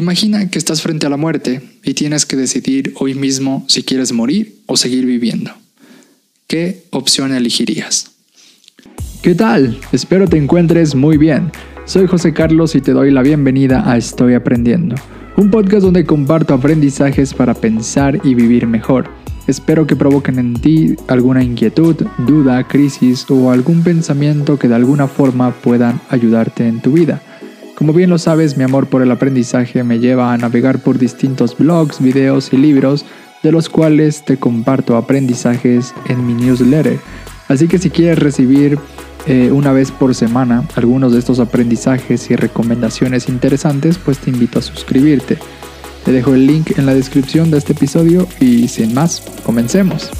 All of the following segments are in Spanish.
Imagina que estás frente a la muerte y tienes que decidir hoy mismo si quieres morir o seguir viviendo. ¿Qué opción elegirías? ¿Qué tal? Espero te encuentres muy bien. Soy José Carlos y te doy la bienvenida a Estoy Aprendiendo, un podcast donde comparto aprendizajes para pensar y vivir mejor. Espero que provoquen en ti alguna inquietud, duda, crisis o algún pensamiento que de alguna forma puedan ayudarte en tu vida. Como bien lo sabes, mi amor por el aprendizaje me lleva a navegar por distintos blogs, videos y libros, de los cuales te comparto aprendizajes en mi newsletter. Así que si quieres recibir eh, una vez por semana algunos de estos aprendizajes y recomendaciones interesantes, pues te invito a suscribirte. Te dejo el link en la descripción de este episodio y sin más, comencemos.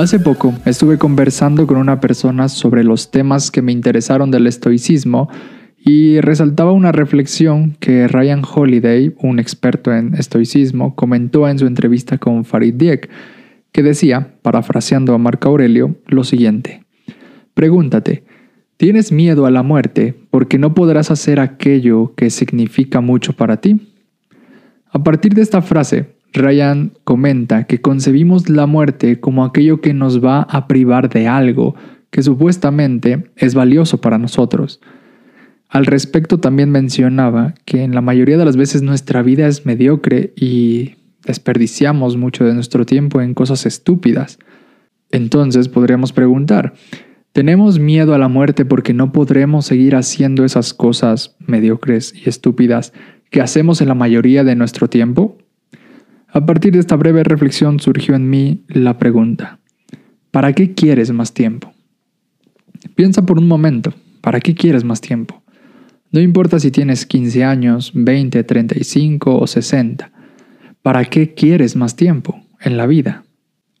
Hace poco estuve conversando con una persona sobre los temas que me interesaron del estoicismo y resaltaba una reflexión que Ryan Holiday, un experto en estoicismo, comentó en su entrevista con Farid Diek, que decía, parafraseando a Marco Aurelio, lo siguiente. Pregúntate, ¿tienes miedo a la muerte porque no podrás hacer aquello que significa mucho para ti? A partir de esta frase, Ryan comenta que concebimos la muerte como aquello que nos va a privar de algo que supuestamente es valioso para nosotros. Al respecto también mencionaba que en la mayoría de las veces nuestra vida es mediocre y desperdiciamos mucho de nuestro tiempo en cosas estúpidas. Entonces podríamos preguntar, ¿tenemos miedo a la muerte porque no podremos seguir haciendo esas cosas mediocres y estúpidas que hacemos en la mayoría de nuestro tiempo? A partir de esta breve reflexión surgió en mí la pregunta, ¿para qué quieres más tiempo? Piensa por un momento, ¿para qué quieres más tiempo? No importa si tienes 15 años, 20, 35 o 60. ¿Para qué quieres más tiempo en la vida?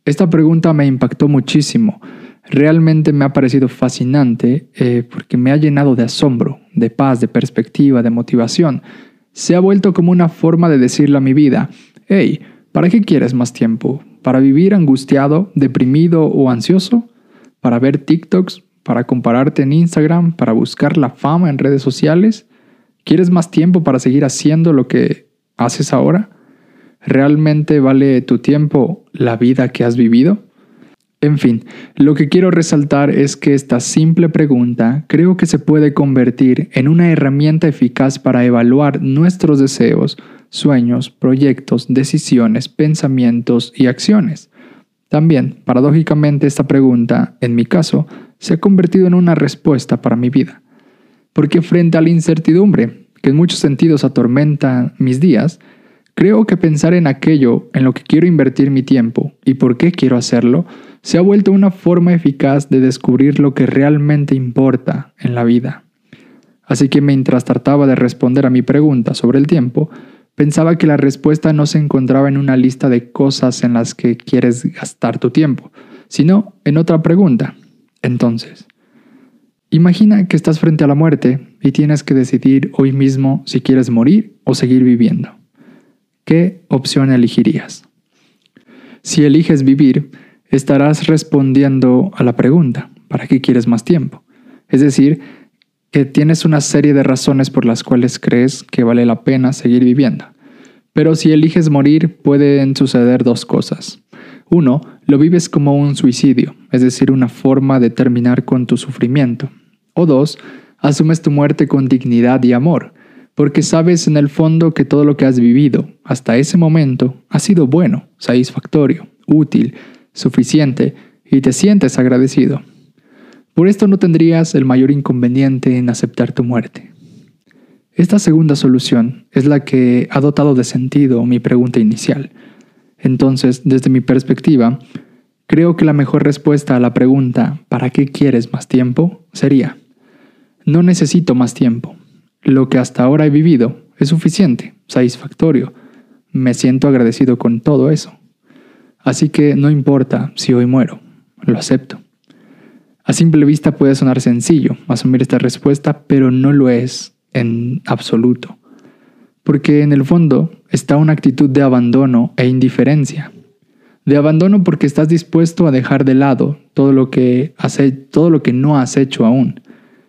Esta pregunta me impactó muchísimo. Realmente me ha parecido fascinante eh, porque me ha llenado de asombro, de paz, de perspectiva, de motivación. Se ha vuelto como una forma de decirle a mi vida, hey, ¿para qué quieres más tiempo? ¿Para vivir angustiado, deprimido o ansioso? ¿Para ver TikToks? ¿Para compararte en Instagram? ¿Para buscar la fama en redes sociales? ¿Quieres más tiempo para seguir haciendo lo que haces ahora? ¿Realmente vale tu tiempo la vida que has vivido? En fin, lo que quiero resaltar es que esta simple pregunta creo que se puede convertir en una herramienta eficaz para evaluar nuestros deseos, sueños, proyectos, decisiones, pensamientos y acciones. También, paradójicamente, esta pregunta, en mi caso, se ha convertido en una respuesta para mi vida. Porque frente a la incertidumbre, que en muchos sentidos atormenta mis días, creo que pensar en aquello en lo que quiero invertir mi tiempo y por qué quiero hacerlo, se ha vuelto una forma eficaz de descubrir lo que realmente importa en la vida. Así que mientras trataba de responder a mi pregunta sobre el tiempo, Pensaba que la respuesta no se encontraba en una lista de cosas en las que quieres gastar tu tiempo, sino en otra pregunta. Entonces, imagina que estás frente a la muerte y tienes que decidir hoy mismo si quieres morir o seguir viviendo. ¿Qué opción elegirías? Si eliges vivir, estarás respondiendo a la pregunta, ¿para qué quieres más tiempo? Es decir, que tienes una serie de razones por las cuales crees que vale la pena seguir viviendo. Pero si eliges morir, pueden suceder dos cosas. Uno, lo vives como un suicidio, es decir, una forma de terminar con tu sufrimiento. O dos, asumes tu muerte con dignidad y amor, porque sabes en el fondo que todo lo que has vivido hasta ese momento ha sido bueno, satisfactorio, útil, suficiente y te sientes agradecido. Por esto no tendrías el mayor inconveniente en aceptar tu muerte. Esta segunda solución es la que ha dotado de sentido mi pregunta inicial. Entonces, desde mi perspectiva, creo que la mejor respuesta a la pregunta ¿para qué quieres más tiempo? sería, no necesito más tiempo. Lo que hasta ahora he vivido es suficiente, satisfactorio. Me siento agradecido con todo eso. Así que no importa si hoy muero, lo acepto. A simple vista puede sonar sencillo asumir esta respuesta, pero no lo es en absoluto. Porque en el fondo está una actitud de abandono e indiferencia. De abandono porque estás dispuesto a dejar de lado todo lo que, todo lo que no has hecho aún.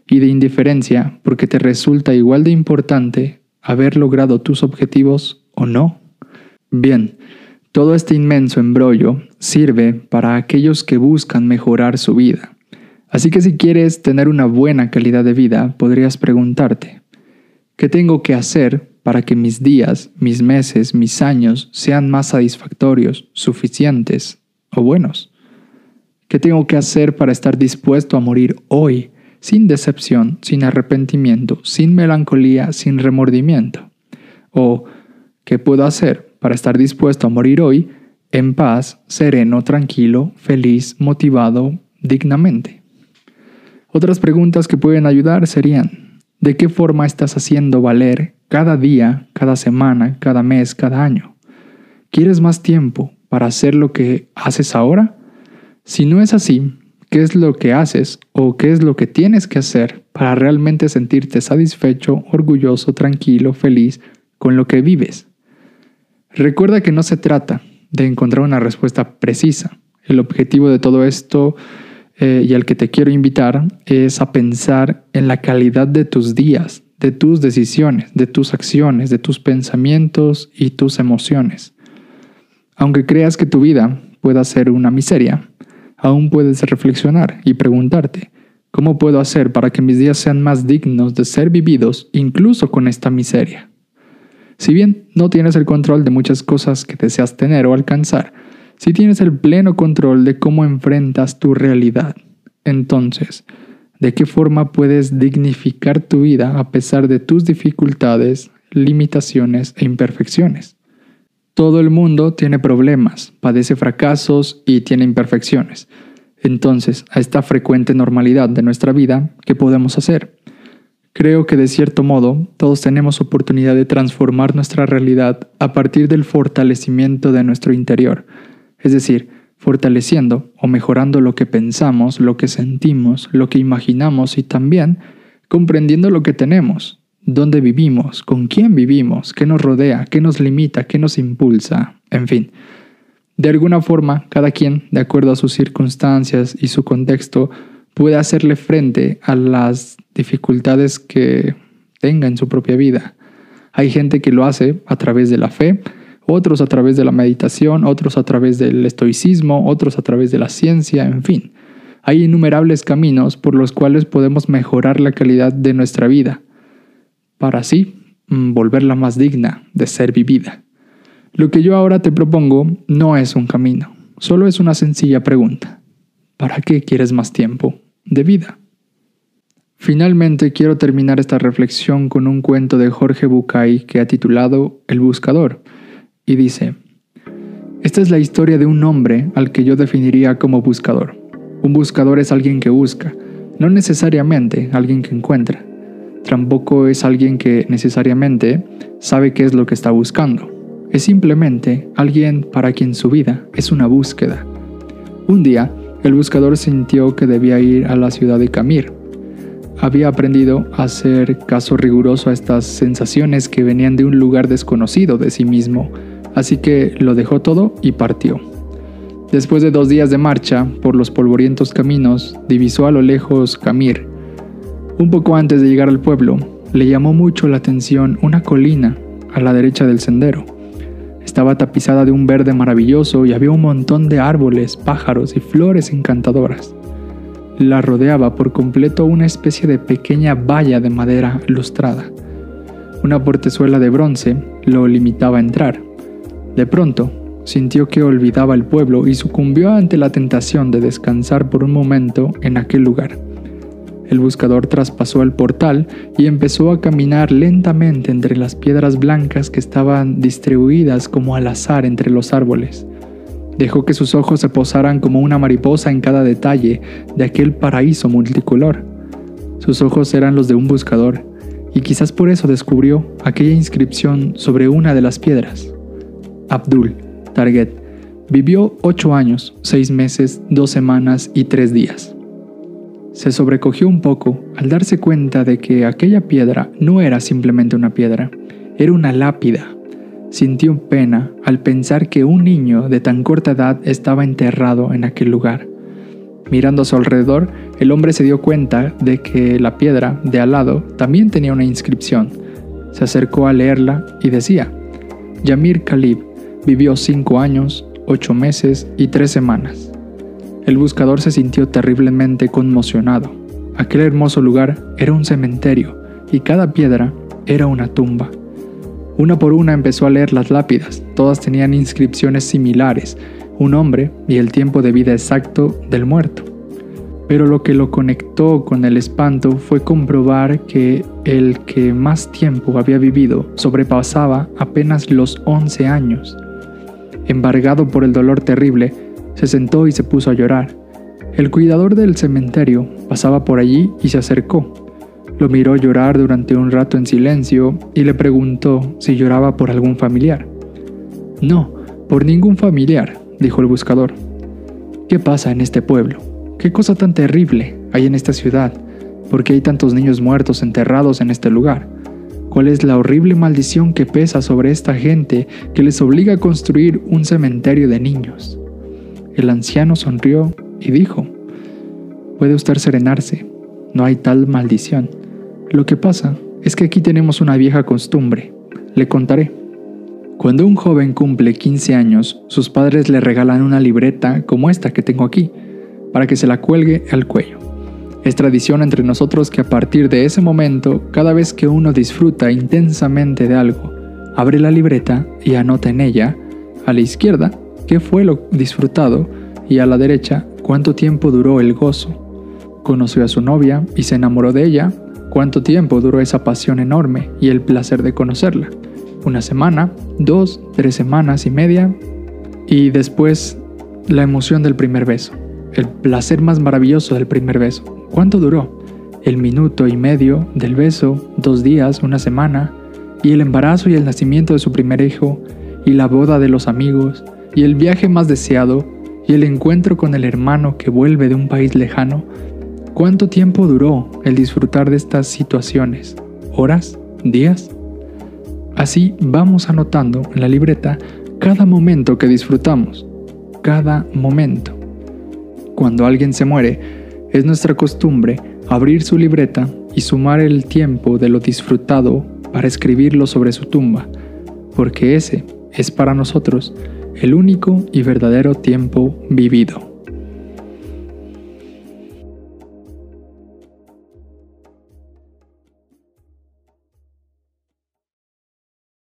Y de indiferencia porque te resulta igual de importante haber logrado tus objetivos o no. Bien, todo este inmenso embrollo sirve para aquellos que buscan mejorar su vida. Así que si quieres tener una buena calidad de vida, podrías preguntarte, ¿qué tengo que hacer para que mis días, mis meses, mis años sean más satisfactorios, suficientes o buenos? ¿Qué tengo que hacer para estar dispuesto a morir hoy, sin decepción, sin arrepentimiento, sin melancolía, sin remordimiento? ¿O qué puedo hacer para estar dispuesto a morir hoy en paz, sereno, tranquilo, feliz, motivado, dignamente? Otras preguntas que pueden ayudar serían, ¿de qué forma estás haciendo valer cada día, cada semana, cada mes, cada año? ¿Quieres más tiempo para hacer lo que haces ahora? Si no es así, ¿qué es lo que haces o qué es lo que tienes que hacer para realmente sentirte satisfecho, orgulloso, tranquilo, feliz con lo que vives? Recuerda que no se trata de encontrar una respuesta precisa. El objetivo de todo esto eh, y al que te quiero invitar es a pensar en la calidad de tus días, de tus decisiones, de tus acciones, de tus pensamientos y tus emociones. Aunque creas que tu vida pueda ser una miseria, aún puedes reflexionar y preguntarte, ¿cómo puedo hacer para que mis días sean más dignos de ser vividos incluso con esta miseria? Si bien no tienes el control de muchas cosas que deseas tener o alcanzar, si tienes el pleno control de cómo enfrentas tu realidad, entonces, ¿de qué forma puedes dignificar tu vida a pesar de tus dificultades, limitaciones e imperfecciones? Todo el mundo tiene problemas, padece fracasos y tiene imperfecciones. Entonces, a esta frecuente normalidad de nuestra vida, ¿qué podemos hacer? Creo que de cierto modo todos tenemos oportunidad de transformar nuestra realidad a partir del fortalecimiento de nuestro interior, es decir, fortaleciendo o mejorando lo que pensamos, lo que sentimos, lo que imaginamos y también comprendiendo lo que tenemos, dónde vivimos, con quién vivimos, qué nos rodea, qué nos limita, qué nos impulsa, en fin. De alguna forma, cada quien, de acuerdo a sus circunstancias y su contexto, puede hacerle frente a las dificultades que tenga en su propia vida. Hay gente que lo hace a través de la fe, otros a través de la meditación, otros a través del estoicismo, otros a través de la ciencia, en fin. Hay innumerables caminos por los cuales podemos mejorar la calidad de nuestra vida, para así mm, volverla más digna de ser vivida. Lo que yo ahora te propongo no es un camino, solo es una sencilla pregunta. ¿Para qué quieres más tiempo de vida? Finalmente quiero terminar esta reflexión con un cuento de Jorge Bucay que ha titulado El Buscador, y dice, esta es la historia de un hombre al que yo definiría como buscador. Un buscador es alguien que busca, no necesariamente alguien que encuentra. Tampoco es alguien que necesariamente sabe qué es lo que está buscando. Es simplemente alguien para quien su vida es una búsqueda. Un día, el buscador sintió que debía ir a la ciudad de Camir. Había aprendido a hacer caso riguroso a estas sensaciones que venían de un lugar desconocido de sí mismo así que lo dejó todo y partió. Después de dos días de marcha por los polvorientos caminos, divisó a lo lejos Camir. Un poco antes de llegar al pueblo, le llamó mucho la atención una colina a la derecha del sendero. Estaba tapizada de un verde maravilloso y había un montón de árboles, pájaros y flores encantadoras. La rodeaba por completo una especie de pequeña valla de madera lustrada. Una portezuela de bronce lo limitaba a entrar. De pronto, sintió que olvidaba el pueblo y sucumbió ante la tentación de descansar por un momento en aquel lugar. El buscador traspasó el portal y empezó a caminar lentamente entre las piedras blancas que estaban distribuidas como al azar entre los árboles. Dejó que sus ojos se posaran como una mariposa en cada detalle de aquel paraíso multicolor. Sus ojos eran los de un buscador, y quizás por eso descubrió aquella inscripción sobre una de las piedras. Abdul Target vivió ocho años, seis meses, dos semanas y tres días. Se sobrecogió un poco al darse cuenta de que aquella piedra no era simplemente una piedra, era una lápida. sintió pena al pensar que un niño de tan corta edad estaba enterrado en aquel lugar. Mirando a su alrededor, el hombre se dio cuenta de que la piedra de al lado también tenía una inscripción. Se acercó a leerla y decía, Yamir Khalib vivió cinco años, ocho meses y tres semanas. El buscador se sintió terriblemente conmocionado. Aquel hermoso lugar era un cementerio y cada piedra era una tumba. Una por una empezó a leer las lápidas, todas tenían inscripciones similares, un nombre y el tiempo de vida exacto del muerto. Pero lo que lo conectó con el espanto fue comprobar que el que más tiempo había vivido sobrepasaba apenas los 11 años. Embargado por el dolor terrible, se sentó y se puso a llorar. El cuidador del cementerio pasaba por allí y se acercó. Lo miró llorar durante un rato en silencio y le preguntó si lloraba por algún familiar. No, por ningún familiar, dijo el buscador. ¿Qué pasa en este pueblo? ¿Qué cosa tan terrible hay en esta ciudad? ¿Por qué hay tantos niños muertos enterrados en este lugar? ¿Cuál es la horrible maldición que pesa sobre esta gente que les obliga a construir un cementerio de niños? El anciano sonrió y dijo, Puede usted serenarse, no hay tal maldición. Lo que pasa es que aquí tenemos una vieja costumbre. Le contaré. Cuando un joven cumple 15 años, sus padres le regalan una libreta como esta que tengo aquí, para que se la cuelgue al cuello. Es tradición entre nosotros que a partir de ese momento, cada vez que uno disfruta intensamente de algo, abre la libreta y anota en ella, a la izquierda, qué fue lo disfrutado y a la derecha, cuánto tiempo duró el gozo. Conoció a su novia y se enamoró de ella ¿Cuánto tiempo duró esa pasión enorme y el placer de conocerla? ¿Una semana? ¿Dos? ¿Tres semanas y media? Y después la emoción del primer beso, el placer más maravilloso del primer beso. ¿Cuánto duró? El minuto y medio del beso, dos días, una semana, y el embarazo y el nacimiento de su primer hijo, y la boda de los amigos, y el viaje más deseado, y el encuentro con el hermano que vuelve de un país lejano, ¿Cuánto tiempo duró el disfrutar de estas situaciones? ¿Horas? ¿Días? Así vamos anotando en la libreta cada momento que disfrutamos, cada momento. Cuando alguien se muere, es nuestra costumbre abrir su libreta y sumar el tiempo de lo disfrutado para escribirlo sobre su tumba, porque ese es para nosotros el único y verdadero tiempo vivido.